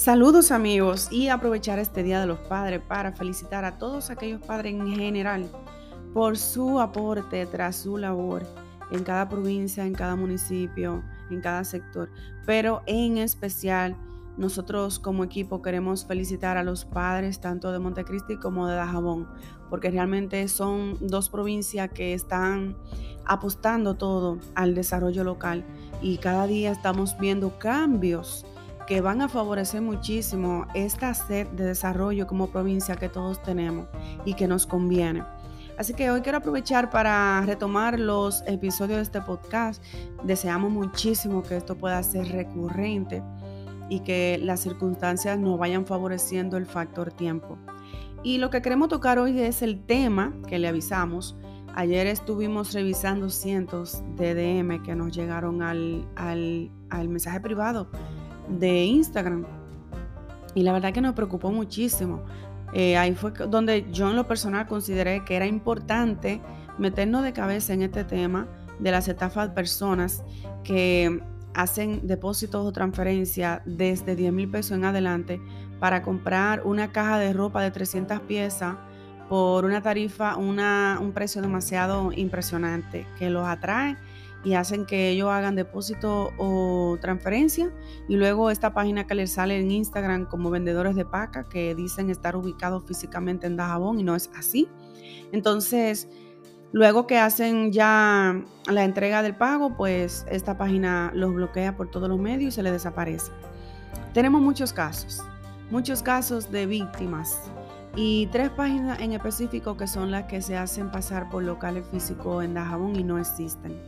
Saludos amigos y aprovechar este Día de los Padres para felicitar a todos aquellos padres en general por su aporte tras su labor en cada provincia, en cada municipio, en cada sector. Pero en especial nosotros como equipo queremos felicitar a los padres tanto de Montecristi como de Dajabón, porque realmente son dos provincias que están apostando todo al desarrollo local y cada día estamos viendo cambios que van a favorecer muchísimo esta sed de desarrollo como provincia que todos tenemos y que nos conviene. Así que hoy quiero aprovechar para retomar los episodios de este podcast. Deseamos muchísimo que esto pueda ser recurrente y que las circunstancias nos vayan favoreciendo el factor tiempo. Y lo que queremos tocar hoy es el tema que le avisamos. Ayer estuvimos revisando cientos de DM que nos llegaron al, al, al mensaje privado de Instagram. Y la verdad que nos preocupó muchísimo. Eh, ahí fue donde yo en lo personal consideré que era importante meternos de cabeza en este tema de las estafas de personas que hacen depósitos o transferencias desde 10 mil pesos en adelante para comprar una caja de ropa de 300 piezas por una tarifa, una, un precio demasiado impresionante que los atrae y hacen que ellos hagan depósito o transferencia y luego esta página que les sale en Instagram como vendedores de paca que dicen estar ubicados físicamente en Dajabón y no es así. Entonces, luego que hacen ya la entrega del pago, pues esta página los bloquea por todos los medios y se les desaparece. Tenemos muchos casos, muchos casos de víctimas y tres páginas en específico que son las que se hacen pasar por locales físicos en Dajabón y no existen.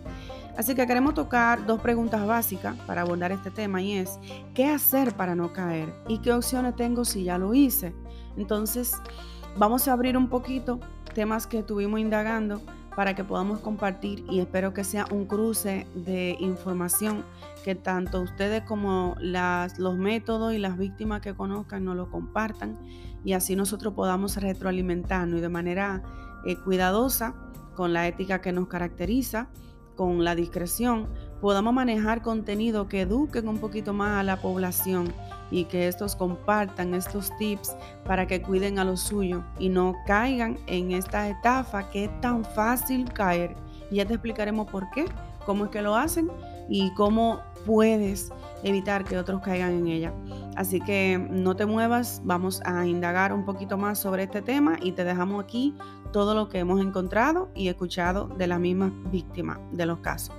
Así que queremos tocar dos preguntas básicas para abordar este tema y es, ¿qué hacer para no caer? ¿Y qué opciones tengo si ya lo hice? Entonces, vamos a abrir un poquito temas que estuvimos indagando para que podamos compartir y espero que sea un cruce de información que tanto ustedes como los métodos y las víctimas que conozcan nos lo compartan y así nosotros podamos retroalimentarnos y de manera eh, cuidadosa con la ética que nos caracteriza con la discreción, podamos manejar contenido que eduquen un poquito más a la población y que estos compartan estos tips para que cuiden a lo suyo y no caigan en esta estafa que es tan fácil caer. Y ya te explicaremos por qué, cómo es que lo hacen y cómo puedes evitar que otros caigan en ella. Así que no te muevas, vamos a indagar un poquito más sobre este tema y te dejamos aquí todo lo que hemos encontrado y escuchado de las mismas víctimas de los casos.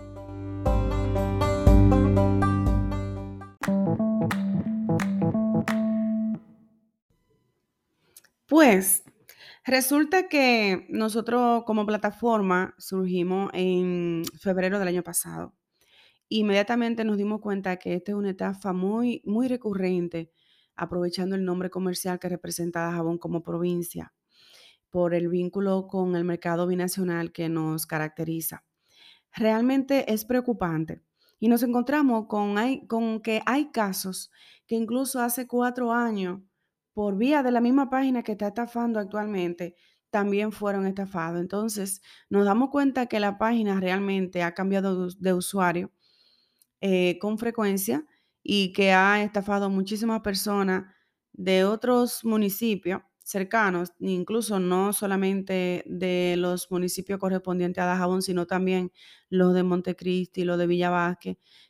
Pues resulta que nosotros como plataforma surgimos en febrero del año pasado. Inmediatamente nos dimos cuenta que esta es una estafa muy, muy recurrente, aprovechando el nombre comercial que representa a Jabón como provincia por el vínculo con el mercado binacional que nos caracteriza. Realmente es preocupante y nos encontramos con, con que hay casos que incluso hace cuatro años, por vía de la misma página que está estafando actualmente, también fueron estafados. Entonces, nos damos cuenta que la página realmente ha cambiado de usuario eh, con frecuencia y que ha estafado muchísimas personas de otros municipios cercanos, incluso no solamente de los municipios correspondientes a Dajabón, sino también los de Montecristi, los de Villa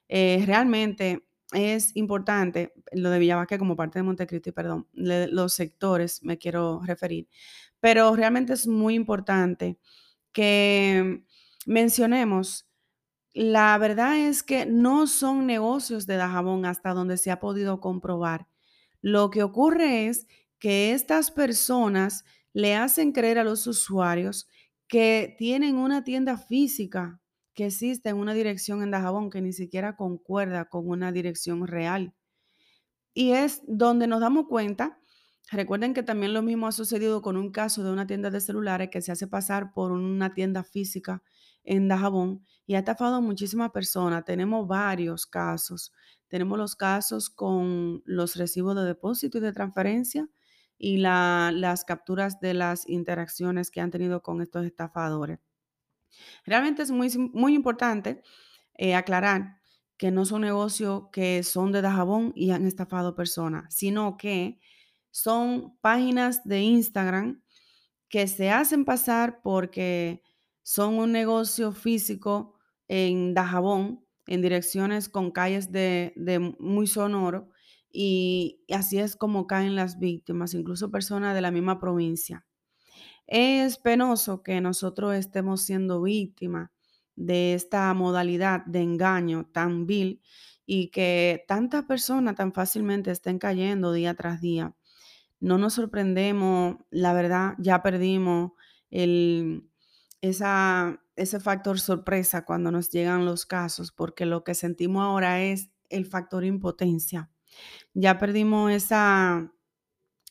eh, realmente es importante, lo de Villa como parte de Montecristi, perdón, los sectores me quiero referir, pero realmente es muy importante que mencionemos, la verdad es que no son negocios de Dajabón hasta donde se ha podido comprobar. Lo que ocurre es que estas personas le hacen creer a los usuarios que tienen una tienda física que existe en una dirección en Dajabón que ni siquiera concuerda con una dirección real. Y es donde nos damos cuenta, recuerden que también lo mismo ha sucedido con un caso de una tienda de celulares que se hace pasar por una tienda física en Dajabón y ha estafado a muchísimas personas. Tenemos varios casos. Tenemos los casos con los recibos de depósito y de transferencia y las capturas de las interacciones que han tenido con estos estafadores. Realmente es muy, muy importante eh, aclarar que no son negocios que son de Dajabón y han estafado personas, sino que son páginas de Instagram que se hacen pasar porque son un negocio físico en Dajabón, en direcciones con calles de, muy sonoro, y así es como caen las víctimas, incluso personas de la misma provincia. Es penoso que nosotros estemos siendo víctimas de esta modalidad de engaño tan vil y que tantas personas tan fácilmente estén cayendo día tras día. No nos sorprendemos, la verdad, ya perdimos ese factor sorpresa cuando nos llegan los casos, porque lo que sentimos ahora es el factor impotencia. Ya perdimos esa,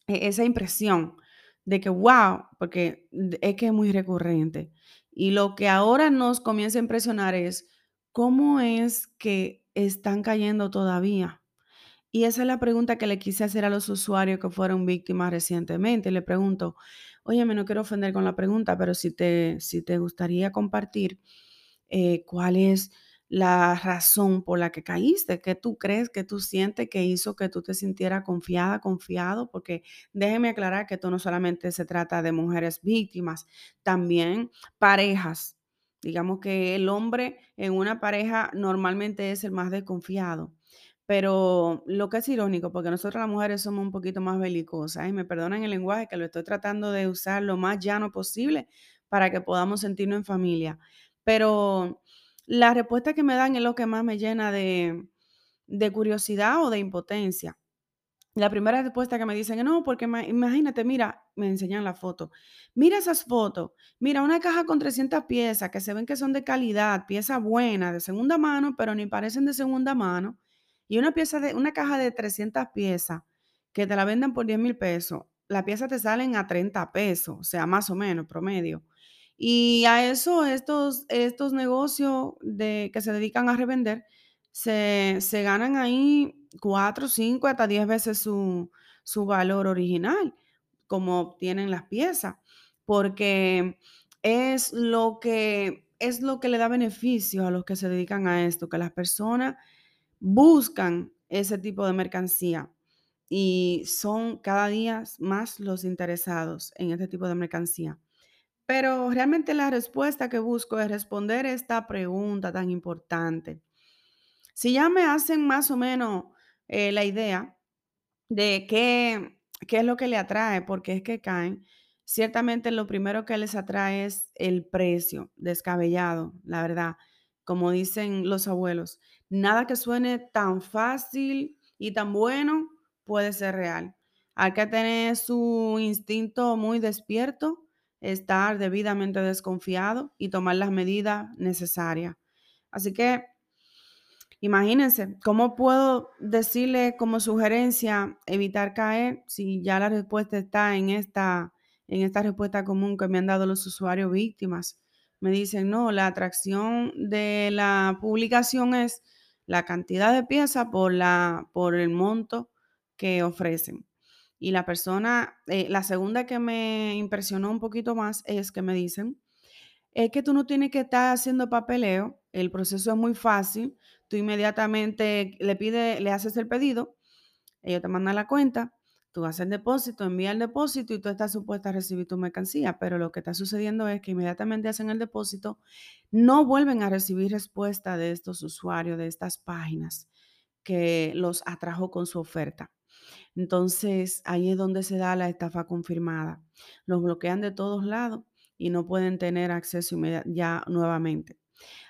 e, esa impresión de que, wow, porque es que es muy recurrente. Y lo que ahora nos comienza a impresionar es cómo es que están cayendo todavía. Y esa es la pregunta que le quise hacer a los usuarios que fueron víctimas recientemente. Le pregunto, oye, me no quiero ofender con la pregunta, pero si te, si te gustaría compartir eh, cuál es la razón por la que caíste, qué tú crees, qué tú sientes que hizo que tú te sintieras confiada, confiado, porque déjeme aclarar que esto no solamente se trata de mujeres víctimas, también parejas. Digamos que el hombre en una pareja normalmente es el más desconfiado. Pero lo que es irónico, porque nosotros las mujeres somos un poquito más belicosas, y me perdonan el lenguaje que lo estoy tratando de usar lo más llano posible para que podamos sentirnos en familia. Pero la respuesta que me dan es lo que más me llena de, curiosidad o de impotencia. La primera respuesta que me dicen, no, porque imagínate, mira, me enseñan la foto. Mira esas fotos. Mira, una caja con 300 piezas que se ven que son de calidad, piezas buenas, de segunda mano, pero ni parecen de segunda mano. Y una pieza de una caja de 300 piezas que te la venden por 10 mil pesos, la pieza te salen a 30 pesos, o sea, más o menos, promedio. Y a eso, estos, estos negocios de, que se dedican a revender, se, ganan ahí 4, 5, hasta 10 veces su, su valor original, como obtienen las piezas, porque es lo que es lo que le da beneficio a los que se dedican a esto, que las personas buscan ese tipo de mercancía y son cada día más los interesados en este tipo de mercancía. Pero realmente la respuesta que busco es responder esta pregunta tan importante. Si ya me hacen más o menos eh, la idea de qué, qué es lo que le atrae, porque es que caen, ciertamente lo primero que les atrae es el precio descabellado, la verdad, como dicen los abuelos. Nada que suene tan fácil y tan bueno puede ser real. Hay que tener su instinto muy despierto estar debidamente desconfiado y tomar las medidas necesarias. Así que imagínense, ¿cómo puedo decirle como sugerencia evitar caer si ya la respuesta está en esta, en esta respuesta común que me han dado los usuarios víctimas? Me dicen, no, la atracción de la publicación es la cantidad de piezas por, por el monto que ofrecen. Y la persona, eh, la segunda que me impresionó un poquito más es que me dicen, es que tú no tienes que estar haciendo papeleo, el proceso es muy fácil, tú inmediatamente le pides, le haces el pedido, ellos te mandan la cuenta, tú haces el depósito, envías el depósito y tú estás supuesta a recibir tu mercancía, pero lo que está sucediendo es que inmediatamente hacen el depósito, no vuelven a recibir respuesta de estos usuarios, de estas páginas que los atrajo con su oferta. Entonces, ahí es donde se da la estafa confirmada. Los bloquean de todos lados y no pueden tener acceso ya nuevamente.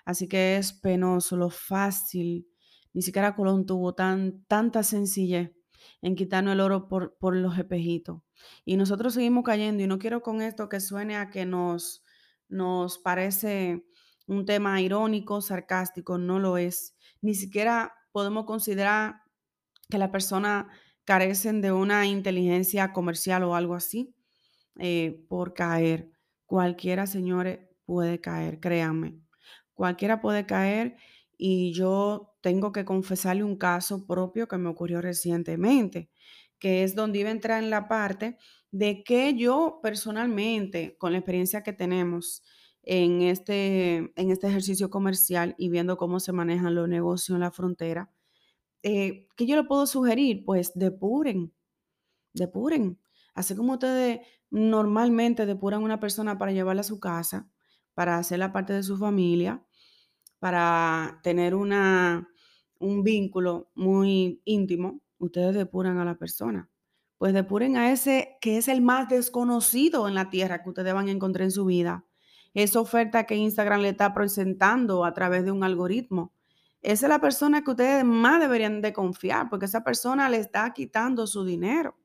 Así que es penoso, lo fácil. Ni siquiera Colón tuvo tan, tanta sencillez en quitarnos el oro por, por los espejitos. Y nosotros seguimos cayendo y no quiero con esto que suene a que nos, nos parece un tema irónico, sarcástico, no lo es. Ni siquiera podemos considerar que la persona carecen de una inteligencia comercial o algo así eh, por caer. Cualquiera, señores, puede caer, créanme. Cualquiera puede caer y yo tengo que confesarle un caso propio que me ocurrió recientemente, que es donde iba a entrar en la parte de que yo personalmente, con la experiencia que tenemos, en este, en este ejercicio comercial y viendo cómo se manejan los negocios en la frontera, eh, ¿qué yo le puedo sugerir? Pues depuren, depuren. Así como ustedes normalmente depuran una persona para llevarla a su casa, para hacerla parte de su familia, para tener una, un vínculo muy íntimo, ustedes depuran a la persona. Pues depuren a ese que es el más desconocido en la tierra que ustedes van a encontrar en su vida. Esa oferta que Instagram le está presentando a través de un algoritmo. Esa es la persona que ustedes más deberían de confiar, porque esa persona le está quitando su dinero.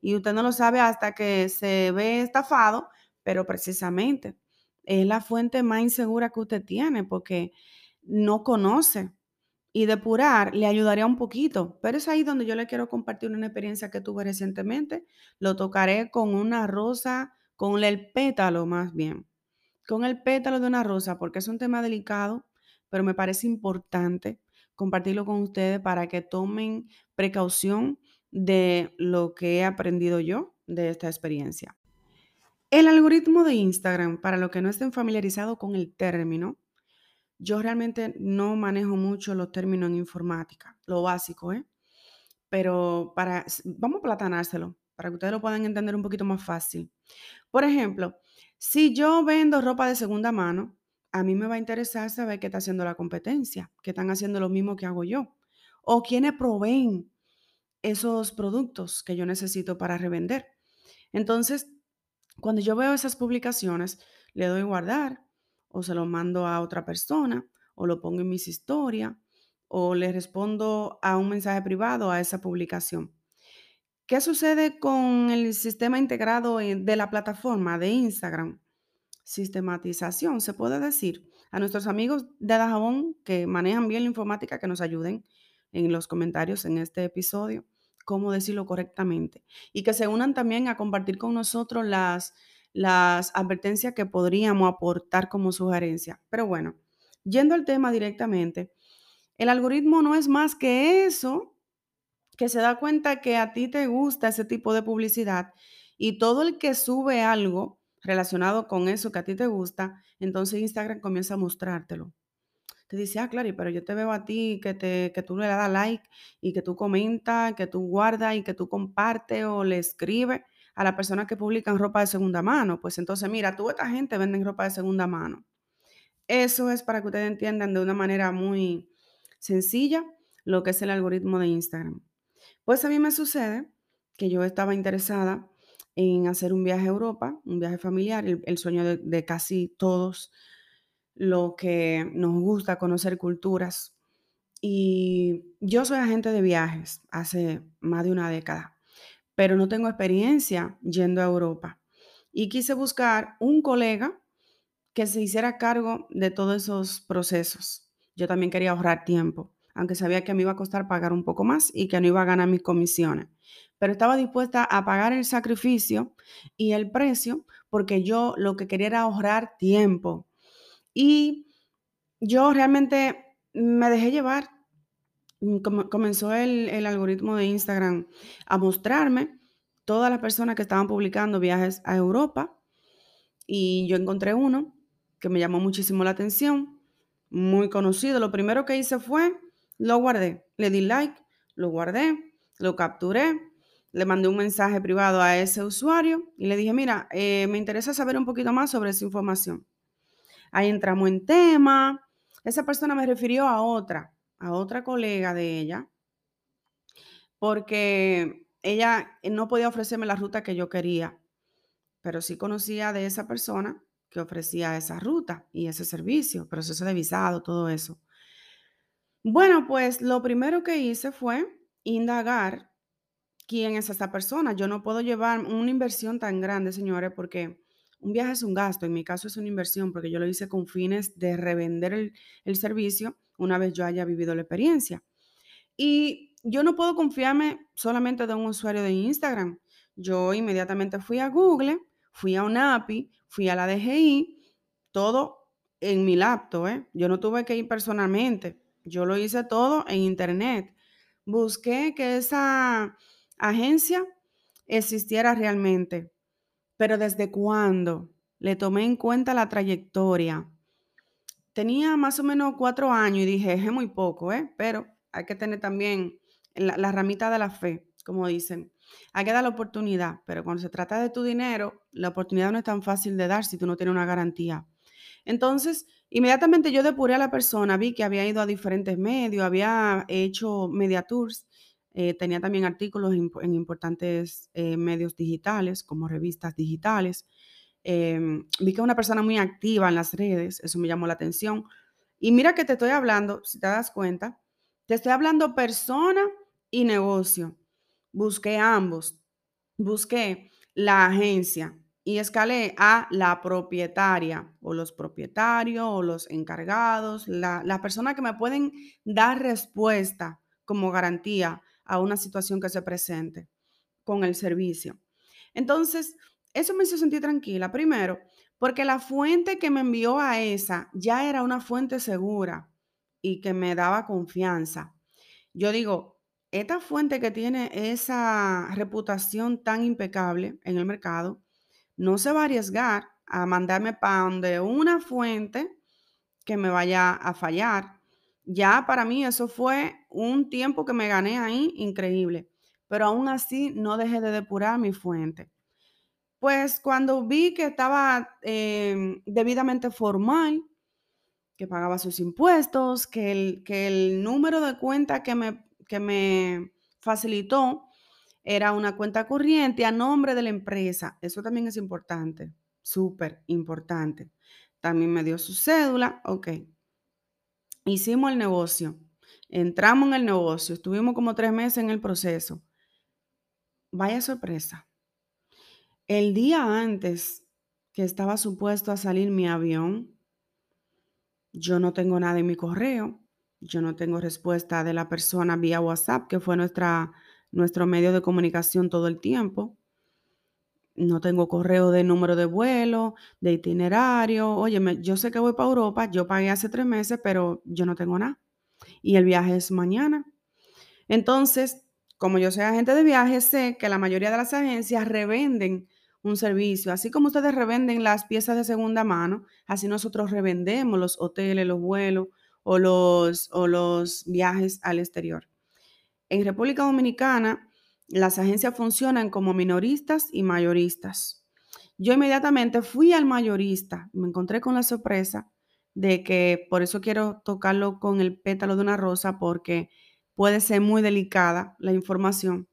Y usted no lo sabe hasta que se ve estafado, pero precisamente es la fuente más insegura que usted tiene, porque no conoce. Y depurar le ayudaría un poquito, pero es ahí donde yo le quiero compartir una experiencia que tuve recientemente. Lo tocaré con una rosa, con el pétalo más bien, con el pétalo de una rosa, porque es un tema delicado, pero me parece importante compartirlo con ustedes para que tomen precaución de lo que he aprendido yo de esta experiencia. El algoritmo de Instagram, para los que no estén familiarizados con el término, yo realmente no manejo mucho los términos en informática, lo básico, ¿eh? Pero para, vamos a platanárselo, para que ustedes lo puedan entender un poquito más fácil. Por ejemplo, si yo vendo ropa de segunda mano, a mí me va a interesar saber qué está haciendo la competencia, qué están haciendo lo mismo que hago yo, o quiénes proveen esos productos que yo necesito para revender. Entonces, cuando yo veo esas publicaciones, le doy guardar o se lo mando a otra persona, o lo pongo en mis historias, o le respondo a un mensaje privado a esa publicación. ¿Qué sucede con el sistema integrado de la plataforma de Instagram? Sistematización, se puede decir. A nuestros amigos de Dajabón que manejan bien la informática, que nos ayuden en los comentarios en este episodio, cómo decirlo correctamente. Y que se unan también a compartir con nosotros las las advertencias que podríamos aportar como sugerencia. Pero bueno, yendo al tema directamente, el algoritmo no es más que eso, que se da cuenta que a ti te gusta ese tipo de publicidad y todo el que sube algo relacionado con eso que a ti te gusta, entonces Instagram comienza a mostrártelo. Te dice, ah, claro, pero yo te veo a ti que, te, que tú le das like y que tú comentas, que tú guardas y que tú compartes o le escribes a las personas que publican ropa de segunda mano. Pues entonces, mira, tú esta gente venden ropa de segunda mano. Eso es para que ustedes entiendan de una manera muy sencilla lo que es el algoritmo de Instagram. Pues a mí me sucede que yo estaba interesada en hacer un viaje a Europa, un viaje familiar, el, sueño de, casi todos, lo que nos gusta conocer culturas. Y yo soy agente de viajes hace más de una década pero no tengo experiencia yendo a Europa. Y quise buscar un colega que se hiciera cargo de todos esos procesos. Yo también quería ahorrar tiempo, aunque sabía que me iba a costar pagar un poco más y que no iba a ganar mis comisiones. Pero estaba dispuesta a pagar el sacrificio y el precio porque yo lo que quería era ahorrar tiempo. Y yo realmente me dejé llevar Mm, comenzó el, algoritmo de Instagram a mostrarme todas las personas que estaban publicando viajes a Europa y yo encontré uno que me llamó muchísimo la atención, muy conocido. Lo primero que hice fue, lo guardé, le di like, lo guardé, lo capturé, le mandé un mensaje privado a ese usuario y le dije, mira, eh, me interesa saber un poquito más sobre esa información. Ahí entramos en tema. Esa persona me refirió a otra a otra colega de ella porque ella no podía ofrecerme la ruta que yo quería, pero sí conocía de esa persona que ofrecía esa ruta y ese servicio, proceso de visado, todo eso. Bueno, pues lo primero que hice fue indagar quién es esa persona. Yo no puedo llevar una inversión tan grande, señores, porque un viaje es un gasto. En mi caso es una inversión porque yo lo hice con fines de revender el, el servicio una vez yo haya vivido la experiencia. Y yo no puedo confiarme solamente de un usuario de Instagram. Yo inmediatamente fui a Google, fui a un API, fui a la DGI, todo en mi laptop. ¿eh? Yo no tuve que ir personalmente. Yo lo hice todo en internet. Busqué que esa agencia existiera realmente. Pero ¿desde cuándo? le tomé en cuenta la trayectoria. Tenía más o menos cuatro años y dije, es muy poco, ¿eh? Pero hay que tener también la, ramita de la fe, como dicen. Hay que dar la oportunidad, pero cuando se trata de tu dinero, la oportunidad no es tan fácil de dar si tú no tienes una garantía. Entonces, inmediatamente yo depuré a la persona, vi que había ido a diferentes medios, había hecho media tours, eh, tenía también artículos en, importantes eh, medios digitales, como revistas digitales. Em, vi que es una persona muy activa en las redes, eso me llamó la atención. Y mira que te estoy hablando, si te das cuenta, te estoy hablando persona y negocio. Busqué ambos. Busqué la agencia y escalé a la propietaria o los propietarios o los encargados, la, la persona que me pueden dar respuesta como garantía a una situación que se presente con el servicio. Entonces, eso me hizo sentir tranquila, primero, porque la fuente que me envió a esa ya era una fuente segura y que me daba confianza. Yo digo, esta fuente que tiene esa reputación tan impecable en el mercado, no se va a arriesgar a mandarme pan de una fuente que me vaya a fallar. Ya para mí eso fue un tiempo que me gané ahí increíble, pero aún así no dejé de depurar mi fuente. Pues cuando vi que estaba em, debidamente formal, que pagaba sus impuestos, que el, que el número de cuenta que me, que me facilitó era una cuenta corriente a nombre de la empresa. Eso también es importante, súper importante. También me dio su cédula, ok. Hicimos el negocio, entramos en el negocio, estuvimos como tres meses en el proceso. Vaya sorpresa el día antes que estaba supuesto a salir mi avión, yo no tengo nada en mi correo, yo no tengo respuesta de la persona vía WhatsApp, que fue nuestra, nuestro medio de comunicación todo el tiempo. No tengo correo de número de vuelo, de itinerario. Oye, yo sé que voy para Europa, yo pagué hace tres meses, pero yo no tengo nada. Y el viaje es mañana. Entonces, como yo soy agente de viaje, sé que la mayoría de las agencias revenden un servicio. Así como ustedes revenden las piezas de segunda mano, así nosotros revendemos los hoteles, los vuelos o los, o los viajes al exterior. En República Dominicana, las agencias funcionan como minoristas y mayoristas. Yo inmediatamente fui al mayorista, me encontré con la sorpresa de que por eso quiero tocarlo con el pétalo de una rosa porque puede ser muy delicada la información,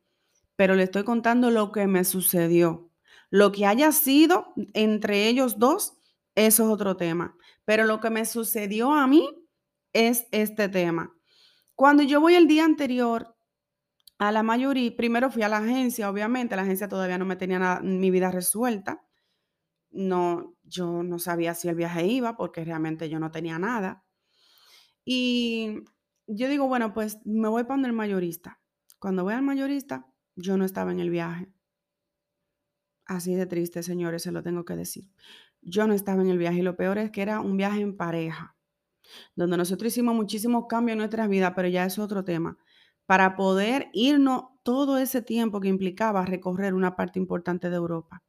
pero le estoy contando lo que me sucedió. Lo que haya sido entre ellos dos, eso es otro tema. Pero lo que me sucedió a mí es este tema. Cuando yo voy el día anterior a la mayoría, primero fui a la agencia, obviamente, la agencia todavía no me tenía nada, mi vida resuelta. No, yo no sabía si el viaje iba porque realmente yo no tenía nada. Y yo digo, bueno, pues me voy para el mayorista. Cuando voy al mayorista, yo no estaba en el viaje. Así de triste, señores, se lo tengo que decir. Yo no estaba en el viaje y lo peor es que era un viaje en pareja, donde nosotros hicimos muchísimos cambios en nuestras vidas, pero ya es otro tema, para poder irnos todo ese tiempo que implicaba recorrer una parte importante de Europa.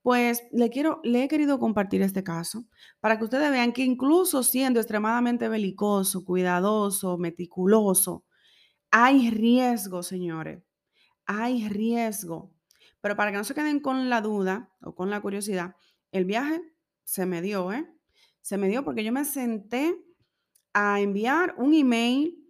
Pues le, quiero, le he querido compartir este caso para que ustedes vean que incluso siendo extremadamente belicoso, cuidadoso, meticuloso, hay riesgo, señores. Hay riesgo. Pero para que no se queden con la duda o con la curiosidad, el viaje se me dio, ¿eh? Se me dio porque yo me senté a enviar un email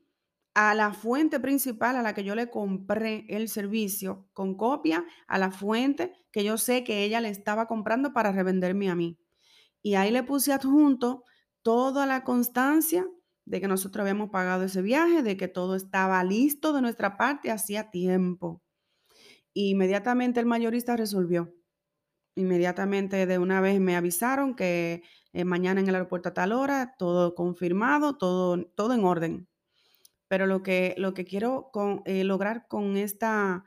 a la fuente principal a la que yo le compré el servicio con copia a la fuente que yo sé que ella le estaba comprando para revenderme a mí. Y ahí le puse adjunto toda la constancia de que nosotros habíamos pagado ese viaje, de que todo estaba listo de nuestra parte hacía tiempo inmediatamente el mayorista resolvió. Inmediatamente de una vez me avisaron que eh, mañana en el aeropuerto a tal hora, todo confirmado, todo, todo en orden. Pero lo que, lo que quiero eh, lograr con esta,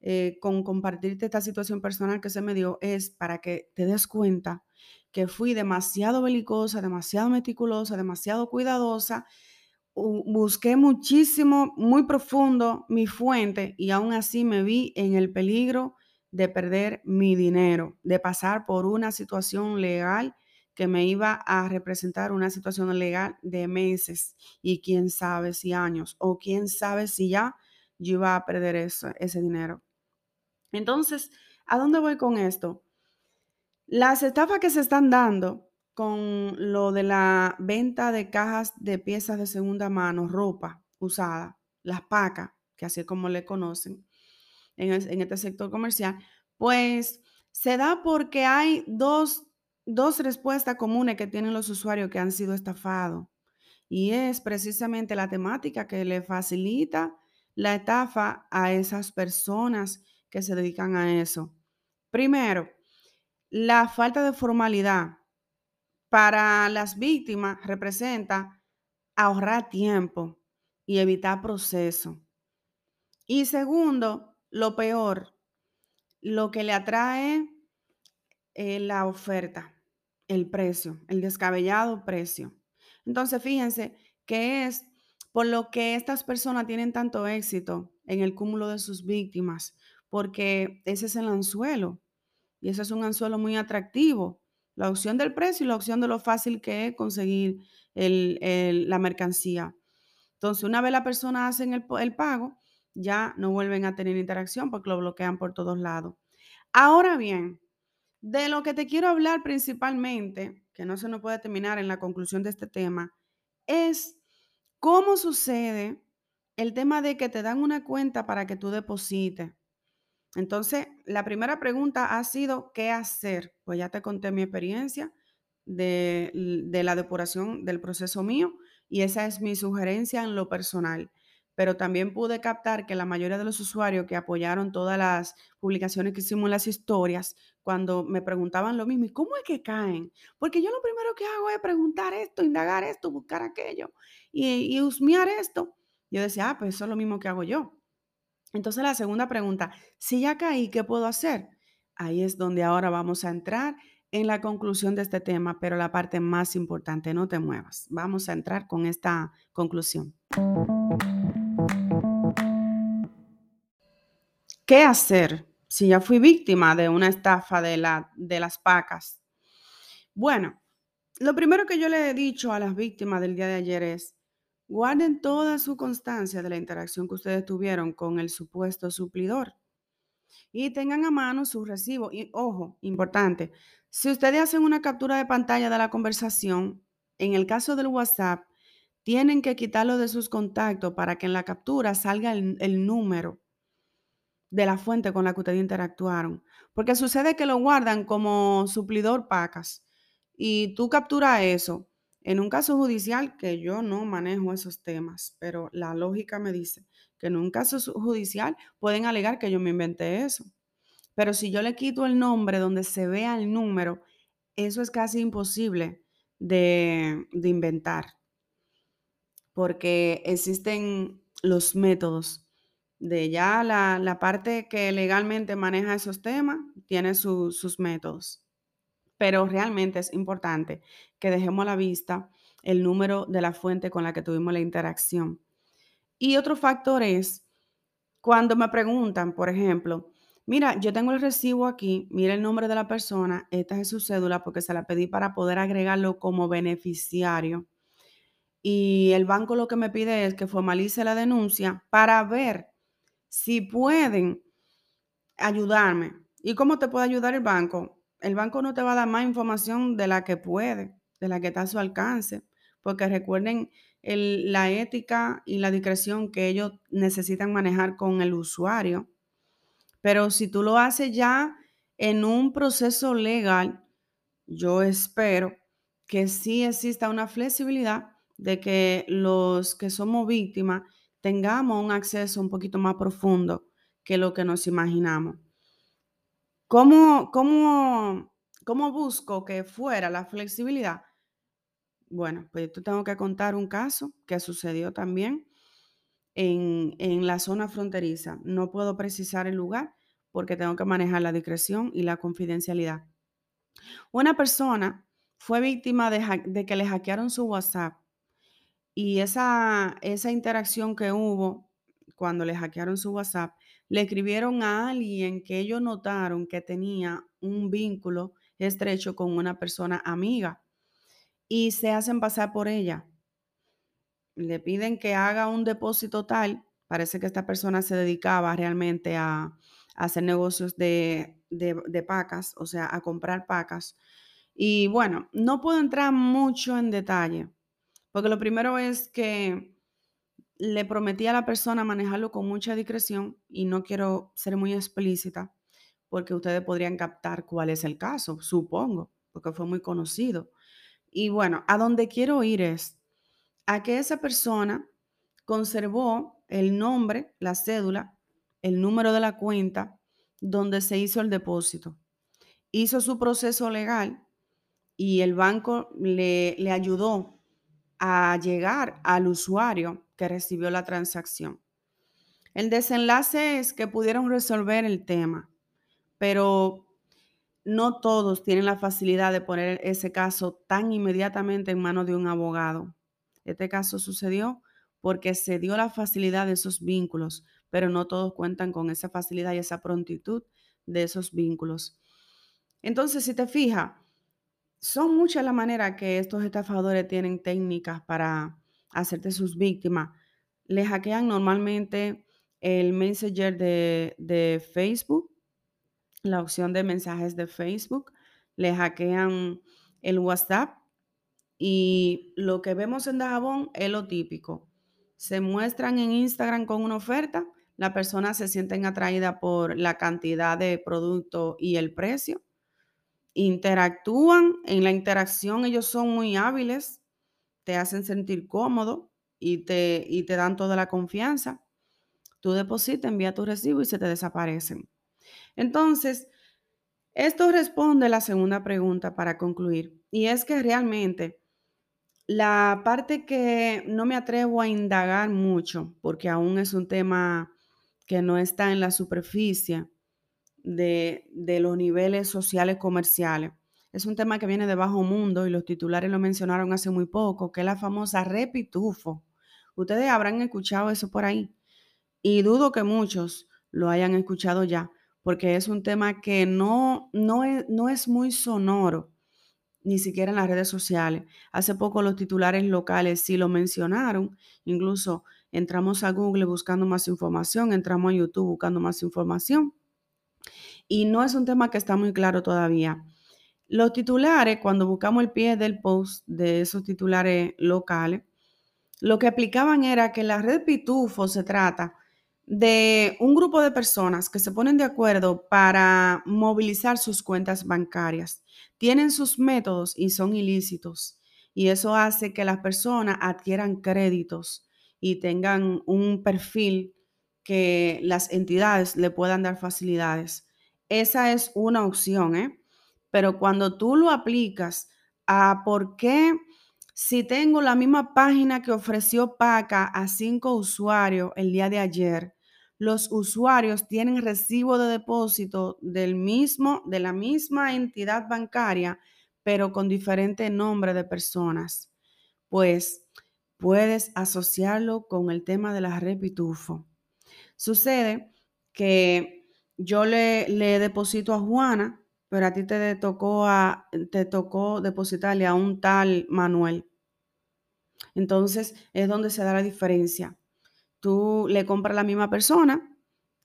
eh, con compartirte esta situación personal que se me dio es para que te des cuenta que fui demasiado belicosa, demasiado meticulosa, demasiado cuidadosa busqué muchísimo, muy profundo mi fuente y aún así me vi en el peligro de perder mi dinero, de pasar por una situación legal que me iba a representar una situación legal de meses y quién sabe si años o quién sabe si ya yo iba a perder ese dinero. Entonces, ¿a dónde voy con esto? Las estafas que se están dando con lo de la venta de cajas de piezas de segunda mano, ropa usada, las pacas, que así es como le conocen en, en este sector comercial, pues se da porque hay dos, dos respuestas comunes que tienen los usuarios que han sido estafados. Y es precisamente la temática que le facilita la estafa a esas personas que se dedican a eso. Primero, la falta de formalidad para las víctimas representa ahorrar tiempo y evitar proceso. Y segundo, lo peor, lo que le atrae eh, la oferta, el precio, el descabellado precio. Entonces, fíjense que es por lo que estas personas tienen tanto éxito en el cúmulo de sus víctimas, porque ese es el anzuelo y ese es un anzuelo muy atractivo. La opción del precio y la opción de lo fácil que es conseguir la mercancía. Entonces, una vez la persona hace el, el pago, ya no vuelven a tener interacción porque lo bloquean por todos lados. Ahora bien, de lo que te quiero hablar principalmente, que no se nos puede terminar en la conclusión de este tema, es cómo sucede el tema de que te dan una cuenta para que tú deposites. Entonces, la primera pregunta ha sido, ¿qué hacer? Pues ya te conté mi experiencia de, de la depuración del proceso mío y esa es mi sugerencia en lo personal pero también pude captar que la mayoría de los usuarios que apoyaron todas las publicaciones que hicimos en las historias, cuando me preguntaban lo mismo, ¿y cómo es que caen? Porque yo lo primero que hago es preguntar esto, indagar esto, buscar aquello y, y husmear esto. Yo decía, ah, pues eso es lo mismo que hago yo. Entonces la segunda pregunta, si ya caí, ¿qué puedo hacer? Ahí es donde ahora vamos a entrar en la conclusión de este tema, pero la parte más importante, no te muevas. Vamos a entrar con esta conclusión. ¿Qué hacer si ya fui víctima de una estafa de, la, de las pacas? Bueno, lo primero que yo le he dicho a las víctimas del día de ayer es, guarden toda su constancia de la interacción que ustedes tuvieron con el supuesto suplidor y tengan a mano su recibo. Y ojo, importante, si ustedes hacen una captura de pantalla de la conversación, en el caso del WhatsApp, tienen que quitarlo de sus contactos para que en la captura salga el, el número de la fuente con la que ustedes interactuaron. Porque sucede que lo guardan como suplidor pacas y tú capturas eso. En un caso judicial, que yo no manejo esos temas, pero la lógica me dice que en un caso judicial pueden alegar que yo me inventé eso. Pero si yo le quito el nombre donde se vea el número, eso es casi imposible de, de inventar, porque existen los métodos de ya la, parte que legalmente maneja esos temas, tiene sus métodos. Pero realmente es importante que dejemos a la vista el número de la fuente con la que tuvimos la interacción. Y otro factor es cuando me preguntan, por ejemplo, mira, yo tengo el recibo aquí, mira el nombre de la persona, esta es su cédula porque se la pedí para poder agregarlo como beneficiario. Y el banco lo que me pide es que formalice la denuncia para ver si pueden ayudarme. ¿Y cómo te puede ayudar el banco? El banco no te va a dar más información de la que puede, de la que está a su alcance, porque recuerden la ética y la discreción que ellos necesitan manejar con el usuario. Pero si tú lo haces ya en un proceso legal, yo espero que sí exista una flexibilidad de que los que somos víctimas tengamos un acceso un poquito más profundo que lo que nos imaginamos. ¿Cómo, cómo, cómo busco que fuera la flexibilidad? Bueno, pues yo tengo que contar un caso que sucedió también en, en la zona fronteriza. No puedo precisar el lugar porque tengo que manejar la discreción y la confidencialidad. Una persona fue víctima de, de que le hackearon su WhatsApp y esa, esa interacción que hubo cuando le hackearon su WhatsApp le escribieron a alguien que ellos notaron que tenía un vínculo estrecho con una persona amiga y se hacen pasar por ella. Le piden que haga un depósito tal, parece que esta persona se dedicaba realmente a, hacer negocios de, de, pacas, o sea, a comprar pacas. Y bueno, no puedo entrar mucho en detalle, porque lo primero es que le prometí a la persona manejarlo con mucha discreción y no quiero ser muy explícita porque ustedes podrían captar cuál es el caso, supongo, porque fue muy conocido. Y bueno, a donde quiero ir es a que esa persona conservó el nombre, la cédula, el número de la cuenta donde se hizo el depósito. Hizo su proceso legal y el banco le, le ayudó a llegar al usuario que recibió la transacción. El desenlace es que pudieron resolver el tema, pero no todos tienen la facilidad de poner ese caso tan inmediatamente en manos de un abogado. Este caso sucedió porque se dio la facilidad de esos vínculos, pero no todos cuentan con esa facilidad y esa prontitud de esos vínculos. Entonces, si te fijas, son muchas las maneras que estos estafadores tienen técnicas para hacerte sus víctimas. Les hackean normalmente el Messenger de, de Facebook, la opción de mensajes de Facebook, les hackean el WhatsApp y lo que vemos en Dajabón es lo típico. Se muestran en Instagram con una oferta, las personas se sienten atraídas por la cantidad de producto y el precio interactúan, en la interacción ellos son muy hábiles, te hacen sentir cómodo y te, y te dan toda la confianza. Tú depositas, envía tu recibo y se te desaparecen. Entonces, esto responde a la segunda pregunta para concluir, y es que realmente la parte que no me atrevo a indagar mucho, porque aún es un tema que no está en la superficie, de, los niveles sociales comerciales. Es un tema que viene de bajo mundo y los titulares lo mencionaron hace muy poco, que es la famosa repitufo. Ustedes habrán escuchado eso por ahí y dudo que muchos lo hayan escuchado ya, porque es un tema que no, no, es, no es muy sonoro, ni siquiera en las redes sociales. Hace poco los titulares locales sí lo mencionaron, incluso entramos a Google buscando más información, entramos a YouTube buscando más información y no es un tema que está muy claro todavía. Los titulares, cuando buscamos el pie del post de esos titulares locales, lo que aplicaban era que la red Pitufo se trata de un grupo de personas que se ponen de acuerdo para movilizar sus cuentas bancarias. Tienen sus métodos y son ilícitos. Y eso hace que las personas adquieran créditos y tengan un perfil que las entidades le puedan dar facilidades. Esa es una opción, ¿eh? Pero cuando tú lo aplicas a por qué si tengo la misma página que ofreció PACA a cinco usuarios el día de ayer, los usuarios tienen recibo de depósito del mismo, de la misma entidad bancaria, pero con diferente nombre de personas. Pues puedes asociarlo con el tema de la repitufo. Sucede que yo le, le deposito a Juana, pero a ti te tocó, a, te tocó depositarle a un tal Manuel. Entonces es donde se da la diferencia. Tú le compras a la misma persona,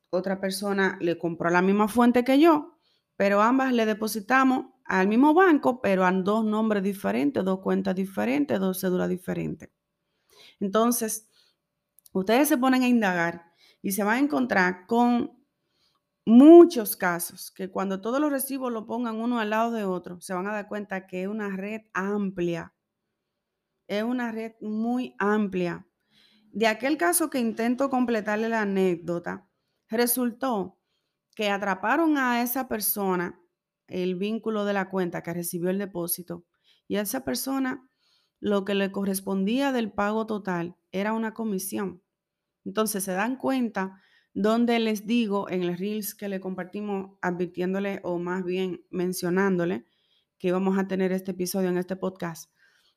otra persona le compró la misma fuente que yo, pero ambas le depositamos al mismo banco, pero a dos nombres diferentes, dos cuentas diferentes, dos cédulas diferentes. Entonces, ustedes se ponen a indagar y se van a encontrar con muchos casos que cuando todos los recibos lo pongan uno al lado de otro, se van a dar cuenta que es una red amplia. Es una red muy amplia. De aquel caso que intento completarle la anécdota, resultó que atraparon a esa persona, el vínculo de la cuenta que recibió el depósito, y a esa persona lo que le correspondía del pago total era una comisión. Entonces se dan cuenta donde les digo en el Reels que le compartimos, advirtiéndole o más bien mencionándole que vamos a tener este episodio en este podcast,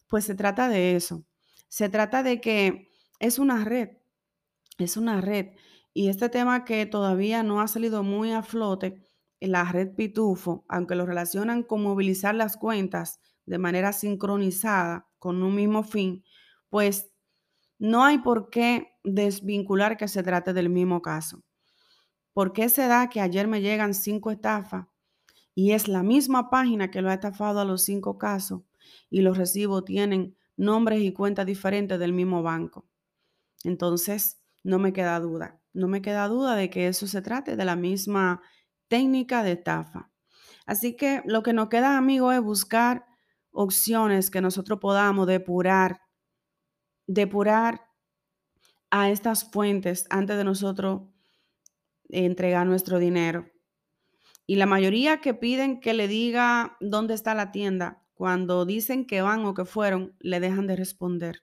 pues se trata de eso. Se trata de que es una red, es una red Y este tema que todavía no ha salido muy a flote la red Pitufo, aunque lo relacionan con movilizar las cuentas de manera sincronizada con un mismo fin, pues no hay por qué desvincular que se trate del mismo caso. ¿Por qué se da que ayer me llegan cinco estafas y es la misma página que lo ha estafado a los cinco casos y los recibos tienen nombres y cuentas diferentes del mismo banco? Entonces, no me queda duda, no me queda duda de que eso se trate de la misma técnica de estafa. Así que lo que nos queda, amigo, es buscar opciones que nosotros podamos depurar, depurar a estas fuentes antes de nosotros entregar nuestro dinero. Y la mayoría que piden que le diga dónde está la tienda, cuando dicen que van o que fueron, le dejan de responder.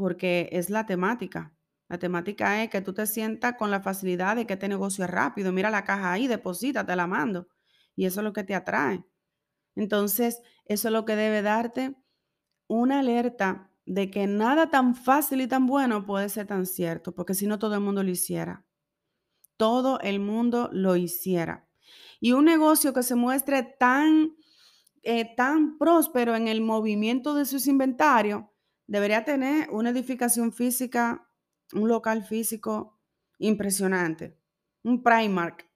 Porque es la temática. La temática es que tú te sientas con la facilidad de que este negocio es rápido. Mira la caja ahí, deposita, te la mando. Y eso es lo que te atrae. Entonces, eso es lo que debe darte una alerta de que nada tan fácil y tan bueno puede ser tan cierto, porque si no todo el mundo lo hiciera. Todo el mundo lo hiciera. Y un negocio que se muestre tan, eh, tan próspero en el movimiento de sus inventarios, debería tener una edificación física un local físico impresionante, un Primark,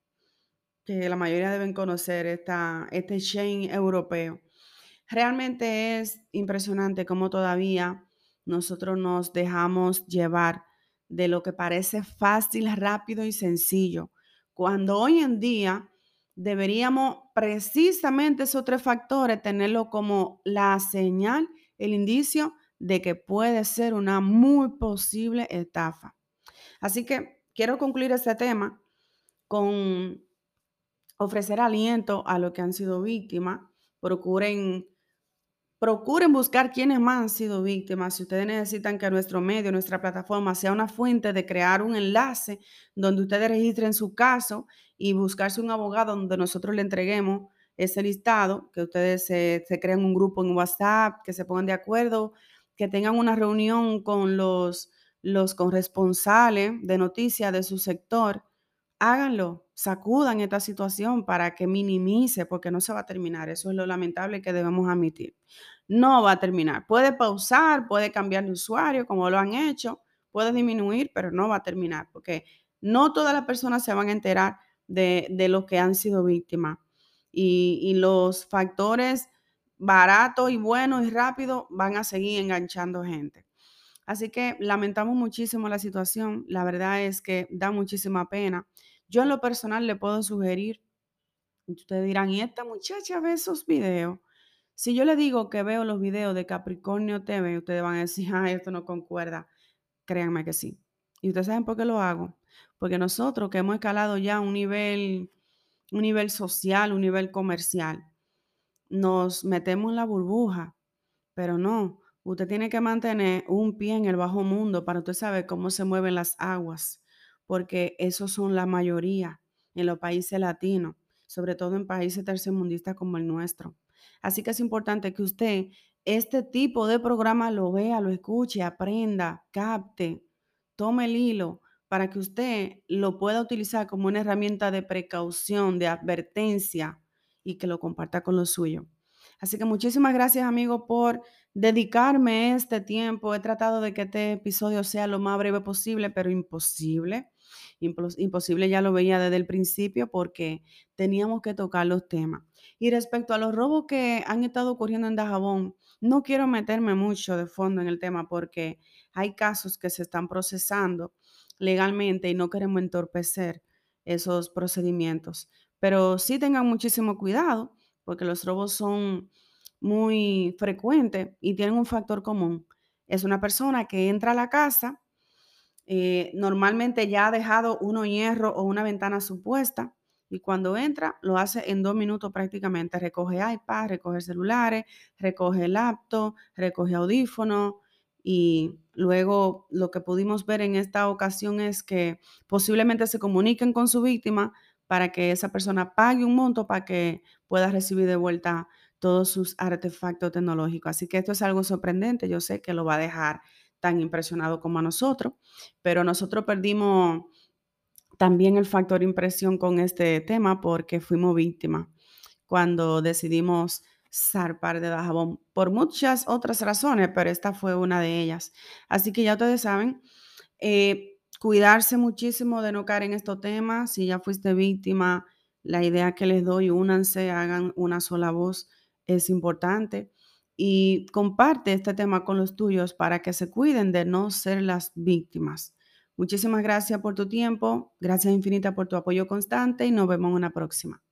que la mayoría deben conocer, esta, este chain europeo. Realmente es impresionante cómo todavía nosotros nos dejamos llevar de lo que parece fácil, rápido y sencillo, cuando hoy en día deberíamos precisamente esos tres factores tenerlo como la señal, el indicio de que puede ser una muy posible estafa. Así que quiero concluir este tema con ofrecer aliento a los que han sido víctimas. Procuren, procuren buscar quiénes más han sido víctimas. Si ustedes necesitan que nuestro medio, nuestra plataforma sea una fuente de crear un enlace donde ustedes registren su caso y buscarse un abogado donde nosotros le entreguemos ese listado, que ustedes se creen un grupo en WhatsApp, que se pongan de acuerdo que tengan una reunión con los, los corresponsales de noticias de su sector, háganlo, sacudan esta situación para que minimice, porque no se va a terminar. Eso es lo lamentable que debemos admitir. No va a terminar. Puede pausar, puede cambiar de usuario, como lo han hecho, puede disminuir, pero no va a terminar, porque no todas las personas se van a enterar de, de lo que han sido víctimas. Y, y los factores barato y bueno y rápido van a seguir enganchando gente. Así que lamentamos muchísimo la situación. La verdad es que da muchísima pena. Yo en lo personal le puedo sugerir, ustedes dirán, ¿y esta muchacha ve esos videos? Si yo le digo que veo los videos de Capricornio TV, ustedes van a decir, ah, esto no concuerda. Créanme que sí. ¿Y ustedes saben por qué lo hago? Porque nosotros que hemos escalado ya un nivel, un nivel social, un nivel comercial, nos metemos en la burbuja, pero no, usted tiene que mantener un pie en el bajo mundo para usted saber cómo se mueven las aguas, porque esos son la mayoría en los países latinos, sobre todo en países tercermundistas como el nuestro. Así que es importante que usted este tipo de programa lo vea, lo escuche, aprenda, capte, tome el hilo para que usted lo pueda utilizar como una herramienta de precaución, de advertencia y que lo comparta con lo suyo. Así que muchísimas gracias, amigo, por dedicarme este tiempo. He tratado de que este episodio sea lo más breve posible, pero imposible. Imposible ya lo veía desde el principio porque teníamos que tocar los temas. Y respecto a los robos que han estado ocurriendo en Dajabón, no quiero meterme mucho de fondo en el tema porque hay casos que se están procesando legalmente y no queremos entorpecer esos procedimientos. Pero sí tengan muchísimo cuidado porque los robos son muy frecuentes y tienen un factor común. Es una persona que entra a la casa, eh, normalmente ya ha dejado uno hierro o una ventana supuesta y cuando entra lo hace en dos minutos prácticamente. Recoge iPad, recoge celulares, recoge laptop, recoge audífono y luego lo que pudimos ver en esta ocasión es que posiblemente se comuniquen con su víctima para que esa persona pague un monto para que pueda recibir de vuelta todos sus artefactos tecnológicos. Así que esto es algo sorprendente, yo sé que lo va a dejar tan impresionado como a nosotros, pero nosotros perdimos también el factor impresión con este tema porque fuimos víctimas cuando decidimos zarpar de Dajabón por muchas otras razones, pero esta fue una de ellas. Así que ya ustedes saben, eh, cuidarse muchísimo de no caer en estos temas. Si ya fuiste víctima, la idea que les doy, únanse, hagan una sola voz, es importante. Y comparte este tema con los tuyos para que se cuiden de no ser las víctimas. Muchísimas gracias por tu tiempo, gracias infinita por tu apoyo constante y nos vemos en una próxima.